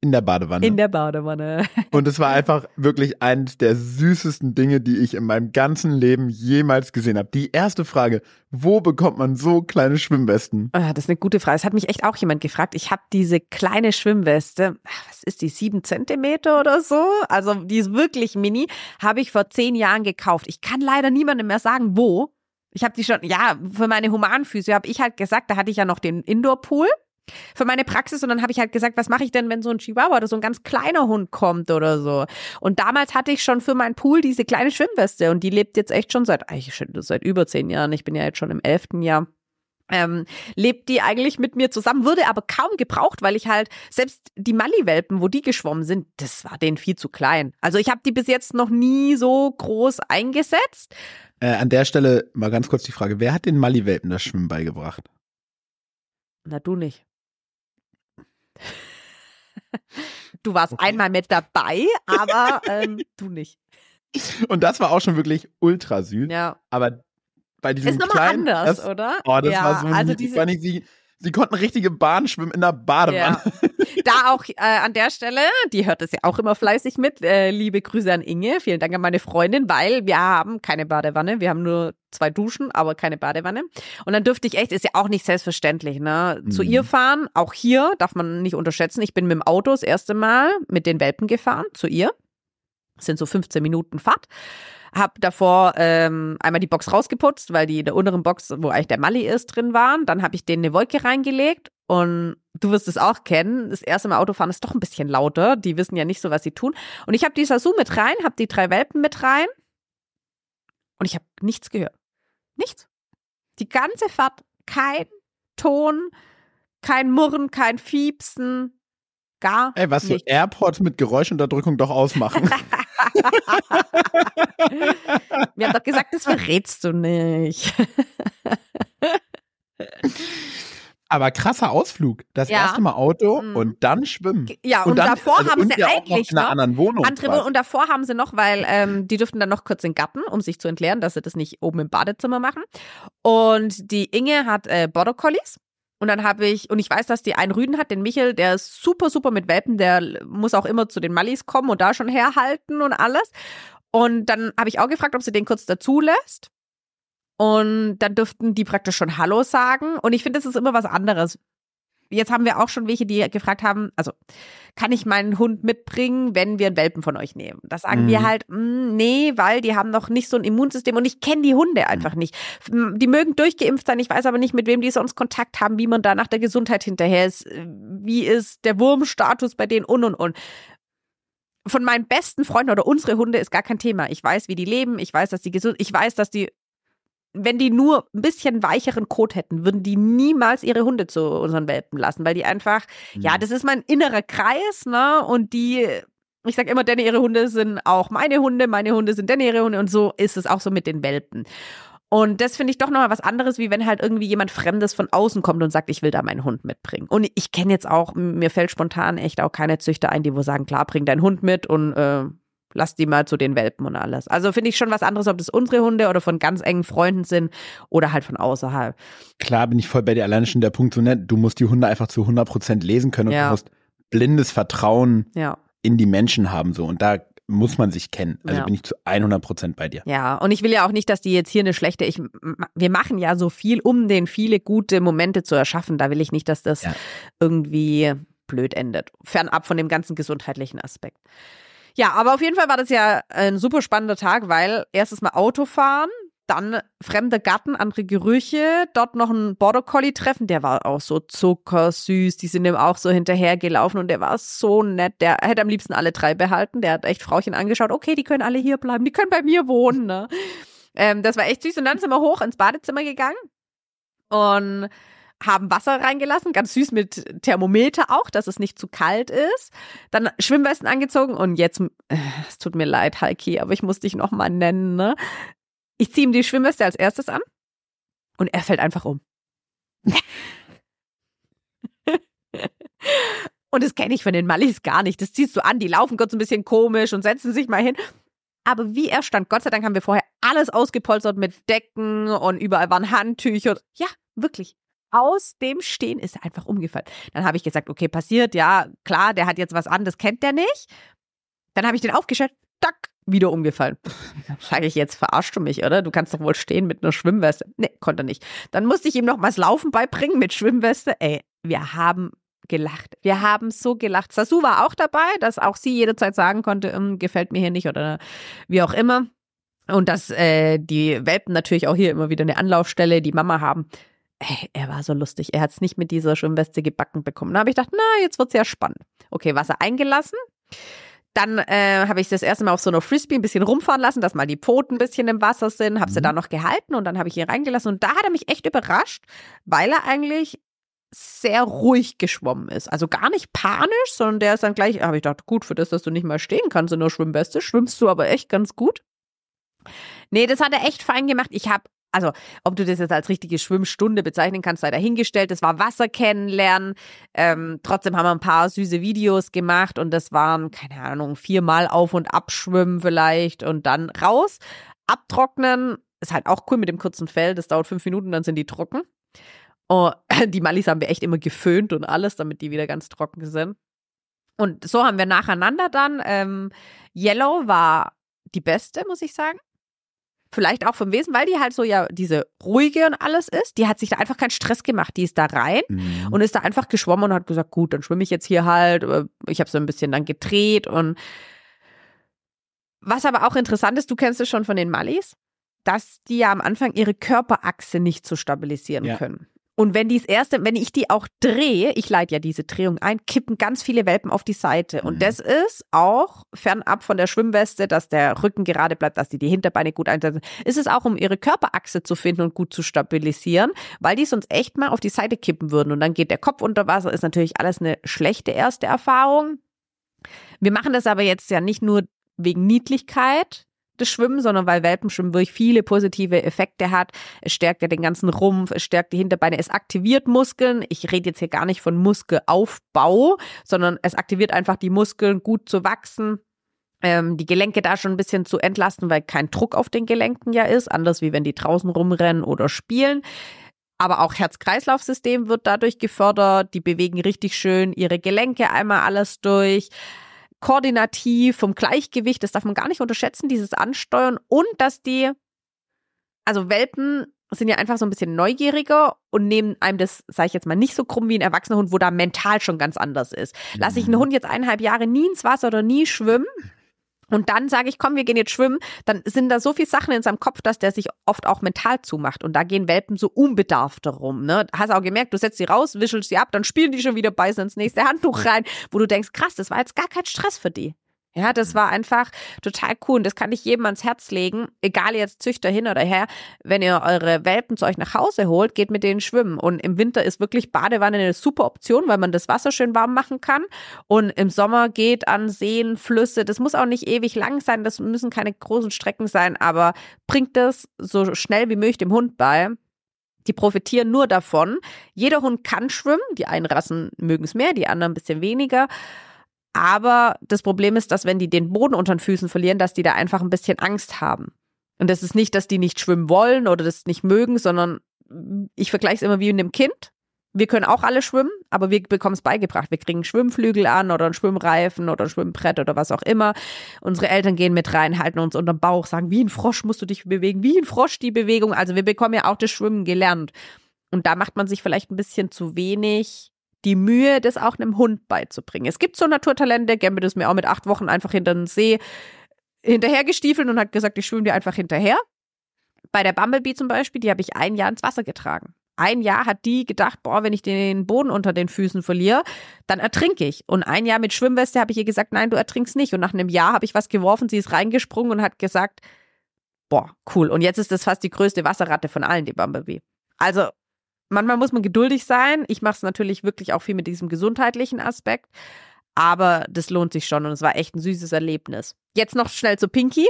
In der Badewanne. In der Badewanne. Und es war einfach wirklich eines der süßesten Dinge, die ich in meinem ganzen Leben jemals gesehen habe. Die erste Frage, wo bekommt man so kleine Schwimmwesten? Ah, das ist eine gute Frage. Es hat mich echt auch jemand gefragt. Ich habe diese kleine Schwimmweste, was ist die, sieben Zentimeter oder so? Also die ist wirklich mini, habe ich vor zehn Jahren gekauft. Ich kann leider niemandem mehr sagen, wo. Ich habe die schon, ja, für meine Humanphysio habe ich halt gesagt, da hatte ich ja noch den Indoor-Pool. Für meine Praxis und dann habe ich halt gesagt, was mache ich denn, wenn so ein Chihuahua oder so ein ganz kleiner Hund kommt oder so. Und damals hatte ich schon für meinen Pool diese kleine Schwimmweste und die lebt jetzt echt schon seit, eigentlich schon seit über zehn Jahren. Ich bin ja jetzt schon im elften Jahr. Ähm, lebt die eigentlich mit mir zusammen, wurde aber kaum gebraucht, weil ich halt selbst die Mali-Welpen, wo die geschwommen sind, das war denen viel zu klein. Also ich habe die bis jetzt noch nie so groß eingesetzt. Äh, an der Stelle mal ganz kurz die Frage, wer hat den Mali-Welpen das Schwimmen beigebracht? Na, du nicht. Du warst okay. einmal mit dabei, aber ähm, du nicht. Und das war auch schon wirklich ultra süß. Ja. Aber bei diesem ist nochmal anders, das, oder? Oh, das ja, war so also diese, nicht, sie, sie konnten richtige Bahn schwimmen in der Badewanne. Ja. Da auch äh, an der Stelle, die hört es ja auch immer fleißig mit, äh, liebe Grüße an Inge, vielen Dank an meine Freundin, weil wir haben keine Badewanne, wir haben nur zwei Duschen, aber keine Badewanne. Und dann dürfte ich echt, ist ja auch nicht selbstverständlich, ne, zu mhm. ihr fahren. Auch hier darf man nicht unterschätzen. Ich bin mit dem Auto das erste Mal mit den Welpen gefahren zu ihr. Das sind so 15 Minuten Fahrt. Hab davor ähm, einmal die Box rausgeputzt, weil die in der unteren Box, wo eigentlich der Mali ist, drin waren. Dann habe ich denen eine Wolke reingelegt und du wirst es auch kennen. Das erste Mal Autofahren ist doch ein bisschen lauter. Die wissen ja nicht so, was sie tun. Und ich habe die Sasu mit rein, habe die drei Welpen mit rein und ich habe nichts gehört. Nichts. Die ganze Fahrt kein Ton, kein Murren, kein Fiepsen, gar Ey, was nichts. so AirPods mit Geräuschunterdrückung doch ausmachen. Wir haben doch gesagt, das verrätst du nicht. Aber krasser Ausflug. Das ja. erste Mal Auto mhm. und dann schwimmen. Ja, und, und dann, davor also haben sie eigentlich noch, in einer anderen Wohnung. Andere, und davor haben sie noch, weil ähm, die dürften dann noch kurz in den Garten, um sich zu entleeren, dass sie das nicht oben im Badezimmer machen. Und die Inge hat äh, Border Collies. Und dann habe ich, und ich weiß, dass die einen Rüden hat, den Michel, der ist super, super mit Welpen, der muss auch immer zu den Mallis kommen und da schon herhalten und alles. Und dann habe ich auch gefragt, ob sie den kurz dazu lässt. Und dann dürften die praktisch schon Hallo sagen. Und ich finde, das ist immer was anderes jetzt haben wir auch schon welche, die gefragt haben, also kann ich meinen Hund mitbringen, wenn wir einen Welpen von euch nehmen? Da sagen mhm. wir halt, mh, mm, nee, weil die haben noch nicht so ein Immunsystem und ich kenne die Hunde einfach nicht. Die mögen durchgeimpft sein, ich weiß aber nicht, mit wem die sonst Kontakt haben, wie man da nach der Gesundheit hinterher ist, wie ist der Wurmstatus bei denen und und und von meinen besten Freunden oder unsere Hunde ist gar kein Thema. Ich weiß, wie die leben, ich weiß, dass die gesund, ich weiß, dass die wenn die nur ein bisschen weicheren Kot hätten, würden die niemals ihre Hunde zu unseren Welpen lassen, weil die einfach, mhm. ja, das ist mein innerer Kreis, ne? Und die, ich sag immer, denn ihre Hunde sind auch meine Hunde, meine Hunde sind denn ihre Hunde und so ist es auch so mit den Welpen. Und das finde ich doch nochmal was anderes, wie wenn halt irgendwie jemand Fremdes von außen kommt und sagt, ich will da meinen Hund mitbringen. Und ich kenne jetzt auch, mir fällt spontan echt auch keine Züchter ein, die wo sagen, klar, bring deinen Hund mit und äh, lass die mal zu den Welpen und alles. Also finde ich schon was anderes, ob das unsere Hunde oder von ganz engen Freunden sind oder halt von außerhalb. Klar bin ich voll bei dir. Alleine schon der Punkt so nett, du musst die Hunde einfach zu 100 Prozent lesen können und ja. du musst blindes Vertrauen ja. in die Menschen haben so und da muss man sich kennen. Also ja. bin ich zu 100 Prozent bei dir. Ja, und ich will ja auch nicht, dass die jetzt hier eine schlechte, ich, wir machen ja so viel, um den viele gute Momente zu erschaffen. Da will ich nicht, dass das irgendwie blöd endet. Fernab von dem ganzen gesundheitlichen Aspekt. Ja, aber auf jeden Fall war das ja ein super spannender Tag, weil erstes Mal Autofahren, dann fremder Garten, andere Gerüche, dort noch ein Border Collie treffen, der war auch so zuckersüß, die sind ihm auch so hinterhergelaufen und der war so nett, der hätte am liebsten alle drei behalten, der hat echt Frauchen angeschaut, okay, die können alle hier bleiben, die können bei mir wohnen, ne? ähm, das war echt süß und dann sind wir hoch ins Badezimmer gegangen und haben Wasser reingelassen, ganz süß mit Thermometer auch, dass es nicht zu kalt ist. Dann Schwimmwesten angezogen und jetzt, äh, es tut mir leid, Heiki, aber ich muss dich nochmal nennen, ne? Ich ziehe ihm die Schwimmweste als erstes an und er fällt einfach um. und das kenne ich von den Mallis gar nicht. Das ziehst du an, die laufen kurz ein bisschen komisch und setzen sich mal hin. Aber wie er stand, Gott sei Dank haben wir vorher alles ausgepolstert mit Decken und überall waren Handtücher. Ja, wirklich aus dem Stehen ist er einfach umgefallen. Dann habe ich gesagt, okay, passiert, ja, klar, der hat jetzt was an, das kennt der nicht. Dann habe ich den aufgestellt, tack, wieder umgefallen. Sage ich jetzt, verarschst du mich, oder? Du kannst doch wohl stehen mit einer Schwimmweste. Nee, konnte er nicht. Dann musste ich ihm noch mal das Laufen beibringen mit Schwimmweste. Ey, wir haben gelacht. Wir haben so gelacht. Sasu war auch dabei, dass auch sie jederzeit sagen konnte, hm, gefällt mir hier nicht oder wie auch immer. Und dass äh, die Welpen natürlich auch hier immer wieder eine Anlaufstelle, die Mama haben ey, er war so lustig. Er hat es nicht mit dieser Schwimmweste gebacken bekommen. Da habe ich gedacht, na, jetzt wird's ja spannend. Okay, Wasser eingelassen. Dann äh, habe ich das erste Mal auf so einer Frisbee ein bisschen rumfahren lassen, dass mal die Pfoten ein bisschen im Wasser sind, habe sie Mhm. da noch gehalten und dann habe ich ihn reingelassen und da hat er mich echt überrascht, weil er eigentlich sehr ruhig geschwommen ist. Also gar nicht panisch, sondern der ist dann gleich, habe ich gedacht, gut, für das, dass du nicht mal stehen kannst in der Schwimmweste, schwimmst du aber echt ganz gut. Nee, das hat er echt fein gemacht. Ich habe, also ob du das jetzt als richtige Schwimmstunde bezeichnen kannst, sei dahingestellt. Das war Wasser kennenlernen. Ähm, trotzdem haben wir ein paar süße Videos gemacht und das waren, keine Ahnung, viermal auf und abschwimmen vielleicht und dann raus, abtrocknen. Ist halt auch cool mit dem kurzen Fell. Das dauert fünf Minuten, dann sind die trocken. Oh, die Mallis haben wir echt immer geföhnt und alles, damit die wieder ganz trocken sind. Und so haben wir nacheinander dann. Ähm, Yellow war die beste, muss ich sagen. Vielleicht auch vom Wesen, weil die halt so ja diese ruhige und alles ist. Die hat sich da einfach keinen Stress gemacht. Die ist da rein Mhm. und ist da einfach geschwommen und hat gesagt, gut, dann schwimme ich jetzt hier halt. Ich habe so ein bisschen dann gedreht und was aber auch interessant ist, du kennst es schon von den Mallis, dass die ja am Anfang ihre Körperachse nicht so stabilisieren Ja. können. Und wenn die erste, wenn ich die auch drehe, ich leite ja diese Drehung ein, kippen ganz viele Welpen auf die Seite. Und Mhm. das ist auch fernab von der Schwimmweste, dass der Rücken gerade bleibt, dass die die Hinterbeine gut einsetzen. Ist es auch, um ihre Körperachse zu finden und gut zu stabilisieren, weil die sonst echt mal auf die Seite kippen würden. Und dann geht der Kopf unter Wasser, ist natürlich alles eine schlechte erste Erfahrung. Wir machen das aber jetzt ja nicht nur wegen Niedlichkeit des Schwimmen, sondern weil Welpenschwimmen wirklich viele positive Effekte hat. Es stärkt ja den ganzen Rumpf, es stärkt die Hinterbeine, es aktiviert Muskeln. Ich rede jetzt hier gar nicht von Muskelaufbau, sondern es aktiviert einfach die Muskeln gut zu wachsen. Ähm, die Gelenke da schon ein bisschen zu entlasten, weil kein Druck auf den Gelenken ja ist, anders wie wenn die draußen rumrennen oder spielen. Aber auch Herz-Kreislauf-System wird dadurch gefördert. Die bewegen richtig schön ihre Gelenke einmal alles durch koordinativ, vom Gleichgewicht, das darf man gar nicht unterschätzen, dieses Ansteuern und dass die, also Welpen sind ja einfach so ein bisschen neugieriger und nehmen einem das, sage ich jetzt mal, nicht so krumm wie ein erwachsener Hund, wo da mental schon ganz anders ist. Lass ich einen Hund jetzt eineinhalb Jahre nie ins Wasser oder nie schwimmen und dann sage ich, komm, wir gehen jetzt schwimmen, dann sind da so viele Sachen in seinem Kopf, dass der sich oft auch mental zumacht. Und da gehen Welpen so unbedarft darum. Ne? Hast auch gemerkt, du setzt sie raus, wischelst sie ab, dann spielen die schon wieder, beißen ins nächste Handtuch rein, wo du denkst, krass, das war jetzt gar kein Stress für die. Ja, das war einfach total cool und das kann ich jedem ans Herz legen, egal jetzt Züchter hin oder her, wenn ihr eure Welpen zu euch nach Hause holt, geht mit denen schwimmen und im Winter ist wirklich Badewanne eine super Option, weil man das Wasser schön warm machen kann und im Sommer geht an Seen, Flüsse, das muss auch nicht ewig lang sein, das müssen keine großen Strecken sein, aber bringt das so schnell wie möglich dem Hund bei. Die profitieren nur davon. Jeder Hund kann schwimmen, die einen Rassen mögen es mehr, die anderen ein bisschen weniger. Aber das Problem ist, dass wenn die den Boden unter den Füßen verlieren, dass die da einfach ein bisschen Angst haben. Und das ist nicht, dass die nicht schwimmen wollen oder das nicht mögen, sondern ich vergleiche es immer wie mit einem Kind. Wir können auch alle schwimmen, aber wir bekommen es beigebracht. Wir kriegen Schwimmflügel an oder einen Schwimmreifen oder ein Schwimmbrett oder was auch immer. Unsere Eltern gehen mit rein, halten uns unterm Bauch, sagen, wie ein Frosch musst du dich bewegen, wie ein Frosch die Bewegung. Also wir bekommen ja auch das Schwimmen gelernt. Und da macht man sich vielleicht ein bisschen zu wenig die Mühe, das auch einem Hund beizubringen. Es gibt so Naturtalente, Gambit ist mir auch mit acht Wochen einfach hinter den See hinterhergestiefelt und hat gesagt, ich schwimme dir einfach hinterher. Bei der Bumblebee zum Beispiel, die habe ich ein Jahr ins Wasser getragen. Ein Jahr hat die gedacht, boah, wenn ich den Boden unter den Füßen verliere, dann ertrinke ich. Und ein Jahr mit Schwimmweste habe ich ihr gesagt, nein, du ertrinkst nicht. Und nach einem Jahr habe ich was geworfen, sie ist reingesprungen und hat gesagt, boah, cool. Und jetzt ist das fast die größte Wasserratte von allen, die Bumblebee. Also manchmal muss man geduldig sein. Ich mache es natürlich wirklich auch viel mit diesem gesundheitlichen Aspekt. Aber das lohnt sich schon und es war echt ein süßes Erlebnis. Jetzt noch schnell zu Pinky.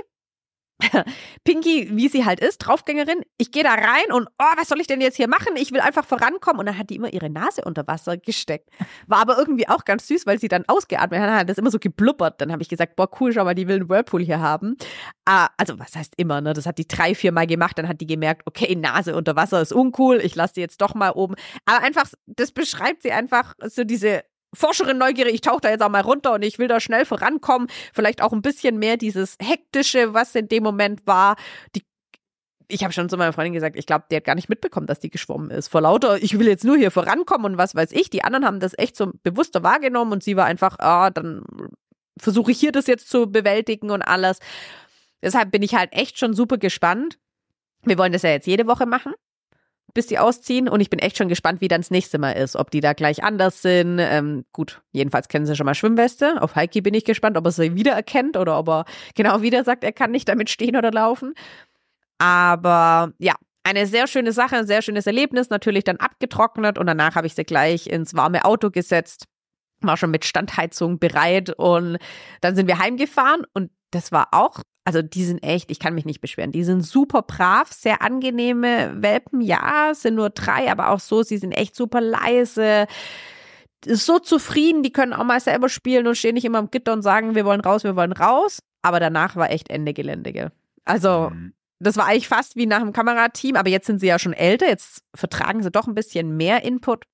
Pinky, wie sie halt ist, Draufgängerin. Ich gehe da rein und, oh, was soll ich denn jetzt hier machen? Ich will einfach vorankommen. Und dann hat die immer ihre Nase unter Wasser gesteckt. War aber irgendwie auch ganz süß, weil sie dann ausgeatmet hat, hat das immer so geblubbert. Dann habe ich gesagt, boah, cool, schau mal, die will einen Whirlpool hier haben. Ah, also, was heißt immer, ne? Das hat die drei, vier Mal gemacht. Dann hat die gemerkt, okay, Nase unter Wasser ist uncool. Ich lasse die jetzt doch mal oben. Aber einfach, das beschreibt sie einfach so diese Forscherin neugierig, ich tauche da jetzt auch mal runter und ich will da schnell vorankommen. Vielleicht auch ein bisschen mehr dieses Hektische, was in dem Moment war. Die ich habe schon zu meiner Freundin gesagt, ich glaube, die hat gar nicht mitbekommen, dass die geschwommen ist. Vor lauter, ich will jetzt nur hier vorankommen und was weiß ich. Die anderen haben das echt so bewusster wahrgenommen und sie war einfach, ah, dann versuche ich hier das jetzt zu bewältigen und alles. Deshalb bin ich halt echt schon super gespannt. Wir wollen das ja jetzt jede Woche machen. Bis die ausziehen. Und ich bin echt schon gespannt, wie dann das nächste Mal ist. Ob die da gleich anders sind. Ähm, gut, jedenfalls kennen sie schon mal Schwimmweste. Auf Heiki bin ich gespannt, ob er sie wiedererkennt oder ob er genau wieder sagt, er kann nicht damit stehen oder laufen. Aber ja, eine sehr schöne Sache, ein sehr schönes Erlebnis. Natürlich dann abgetrocknet und danach habe ich sie gleich ins warme Auto gesetzt. War schon mit Standheizung bereit und dann sind wir heimgefahren und das war auch also die sind echt, ich kann mich nicht beschweren. Die sind super brav, sehr angenehme Welpen. Ja, sind nur drei, aber auch so, sie sind echt super leise. So zufrieden, die können auch mal selber spielen und stehen nicht immer am Gitter und sagen, wir wollen raus, wir wollen raus. Aber danach war echt Ende Gelände. Gell? Also, mhm. das war eigentlich fast wie nach dem Kamerateam, aber jetzt sind sie ja schon älter. Jetzt vertragen sie doch ein bisschen mehr Input.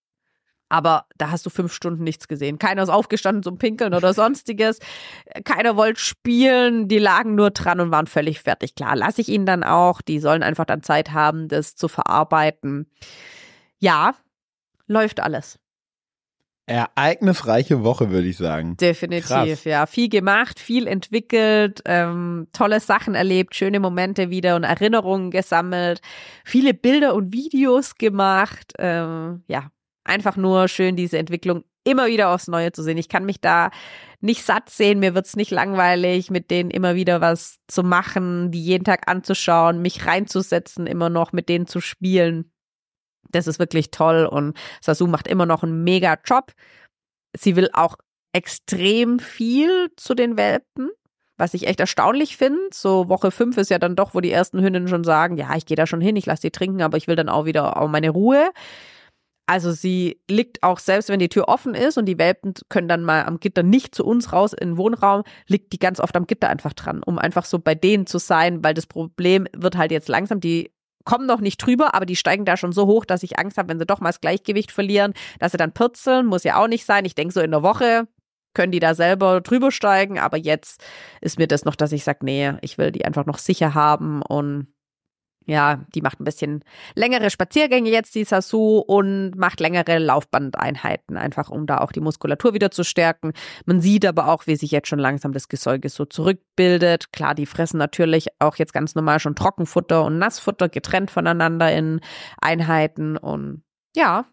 Aber da hast du fünf Stunden nichts gesehen. Keiner ist aufgestanden zum Pinkeln oder sonstiges. Keiner wollte spielen. Die lagen nur dran und waren völlig fertig. Klar, lasse ich ihnen dann auch. Die sollen einfach dann Zeit haben, das zu verarbeiten. Ja, läuft alles. Ereignisreiche Woche, würde ich sagen. Definitiv, Krass. ja. Viel gemacht, viel entwickelt, ähm, tolle Sachen erlebt, schöne Momente wieder und Erinnerungen gesammelt, viele Bilder und Videos gemacht. Ähm, ja, einfach nur schön, diese Entwicklung immer wieder aufs Neue zu sehen. Ich kann mich da nicht satt sehen, mir wird's nicht langweilig, mit denen immer wieder was zu machen, die jeden Tag anzuschauen, mich reinzusetzen, immer noch mit denen zu spielen. Das ist wirklich toll und Sasu macht immer noch einen mega Job. Sie will auch extrem viel zu den Welpen, was ich echt erstaunlich finde. So Woche fünf ist ja dann doch, wo die ersten Hündinnen schon sagen, ja, ich gehe da schon hin, ich lasse die trinken, aber ich will dann auch wieder auch meine Ruhe. Also sie liegt auch selbst, wenn die Tür offen ist und die Welpen können dann mal am Gitter nicht zu uns raus in den Wohnraum, liegt die ganz oft am Gitter einfach dran, um einfach so bei denen zu sein, weil das Problem wird halt jetzt langsam, die kommen noch nicht drüber, aber die steigen da schon so hoch, dass ich Angst habe, wenn sie doch mal das Gleichgewicht verlieren, dass sie dann pürzeln, muss ja auch nicht sein. Ich denke so in der Woche können die da selber drüber steigen, aber jetzt ist mir das noch, dass ich sage, nee, ich will die einfach noch sicher haben und ja, die macht ein bisschen längere Spaziergänge jetzt, die Sasu, und macht längere Laufbandeinheiten, einfach um da auch die Muskulatur wieder zu stärken. Man sieht aber auch, wie sich jetzt schon langsam das Gesäuge so zurückbildet. Klar, die fressen natürlich auch jetzt ganz normal schon Trockenfutter und Nassfutter getrennt voneinander in Einheiten und ja.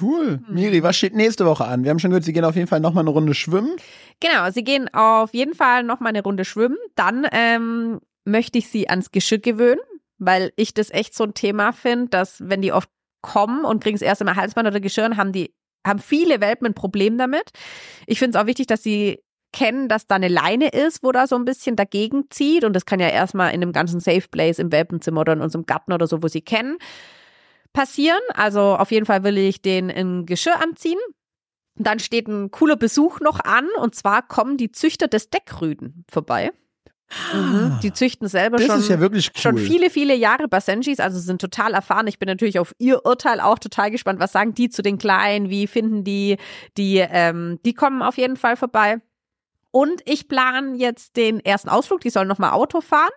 Cool. Mhm. Miri, was steht nächste Woche an? Wir haben schon gehört, Sie gehen auf jeden Fall nochmal eine Runde schwimmen. Genau, Sie gehen auf jeden Fall nochmal eine Runde schwimmen. Dann ähm, möchte ich sie ans Geschirr gewöhnen, weil ich das echt so ein Thema finde, dass wenn die oft kommen und kriegen das erste Mal Halsband oder Geschirr, haben die haben viele Welpen ein Problem damit. Ich finde es auch wichtig, dass sie kennen, dass da eine Leine ist, wo da so ein bisschen dagegen zieht. Und das kann ja erstmal in einem ganzen Safe Place im Welpenzimmer oder in unserem Garten oder so, wo sie kennen, passieren. Also auf jeden Fall will ich den in Geschirr anziehen. Dann steht ein cooler Besuch noch an und zwar kommen die Züchter des Deckrüden vorbei. Mhm. Die züchten selber das schon, ja cool. schon viele, viele Jahre Basenjis, also sind total erfahren. Ich bin natürlich auf ihr Urteil auch total gespannt. Was sagen die zu den Kleinen? Wie finden die die? Ähm, die kommen auf jeden Fall vorbei. Und ich plane jetzt den ersten Ausflug. Die sollen nochmal Auto fahren.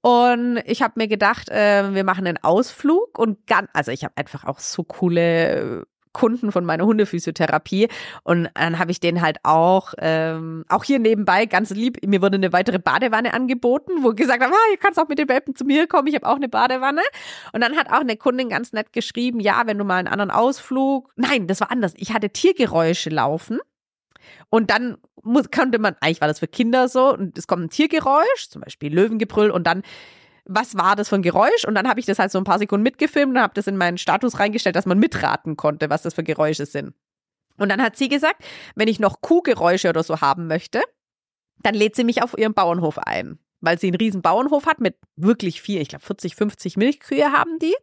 Und ich habe mir gedacht, äh, wir machen einen Ausflug und ganz, also ich habe einfach auch so coole Kunden von meiner Hundephysiotherapie. Und dann habe ich den halt auch, ähm, auch hier nebenbei ganz lieb, mir wurde eine weitere Badewanne angeboten, wo gesagt haben, ah, ihr kannst auch mit den Welpen zu mir kommen, ich habe auch eine Badewanne. Und dann hat auch eine Kundin ganz nett geschrieben, ja, wenn du mal einen anderen Ausflug, nein, das war anders, ich hatte Tiergeräusche laufen. Und dann muss, konnte man, eigentlich war das für Kinder so, und es kommt ein Tiergeräusch, zum Beispiel Löwengebrüll, und dann was war das für ein Geräusch? Und dann habe ich das halt so ein paar Sekunden mitgefilmt und habe das in meinen Status reingestellt, dass man mitraten konnte, was das für Geräusche sind. Und dann hat sie gesagt, wenn ich noch Kuhgeräusche oder so haben möchte, dann lädt sie mich auf ihren Bauernhof ein, weil sie einen riesen Bauernhof hat mit wirklich viel, ich glaube 40, 50 Milchkühe haben die.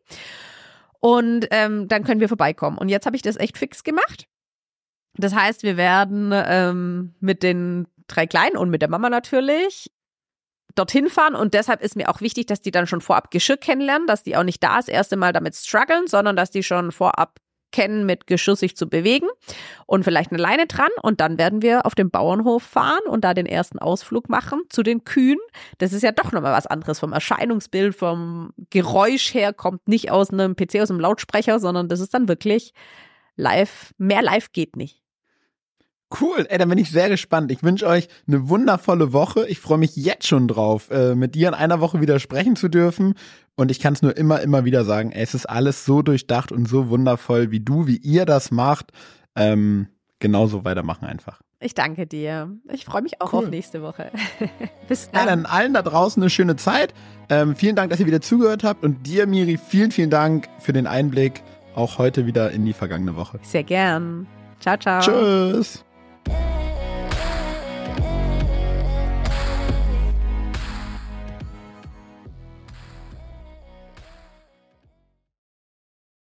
Und ähm, dann können wir vorbeikommen. Und jetzt habe ich das echt fix gemacht. Das heißt, wir werden ähm, mit den drei Kleinen und mit der Mama natürlich dorthin fahren und deshalb ist mir auch wichtig, dass die dann schon vorab Geschirr kennenlernen, dass die auch nicht da das erste Mal damit strugglen, sondern dass die schon vorab kennen, mit Geschirr sich zu bewegen und vielleicht eine Leine dran und dann werden wir auf den Bauernhof fahren und da den ersten Ausflug machen zu den Kühen. Das ist ja doch nochmal was anderes vom Erscheinungsbild, vom Geräusch her, kommt nicht aus einem PC, aus einem Lautsprecher, sondern das ist dann wirklich live. Mehr live geht nicht. Cool, ey, dann bin ich sehr gespannt. Ich wünsche euch eine wundervolle Woche. Ich freue mich jetzt schon drauf, äh, mit dir in einer Woche wieder sprechen zu dürfen. Und ich kann es nur immer, immer wieder sagen, ey, es ist alles so durchdacht und so wundervoll, wie du, wie ihr das macht. Ähm, genauso weitermachen einfach. Ich danke dir. Ich freue mich auch cool. auf nächste Woche. Bis dann. Ja, dann allen da draußen eine schöne Zeit. Ähm, vielen Dank, dass ihr wieder zugehört habt. Und dir, Miri, vielen, vielen Dank für den Einblick auch heute wieder in die vergangene Woche. Sehr gern. Ciao, ciao. Tschüss. Yeah.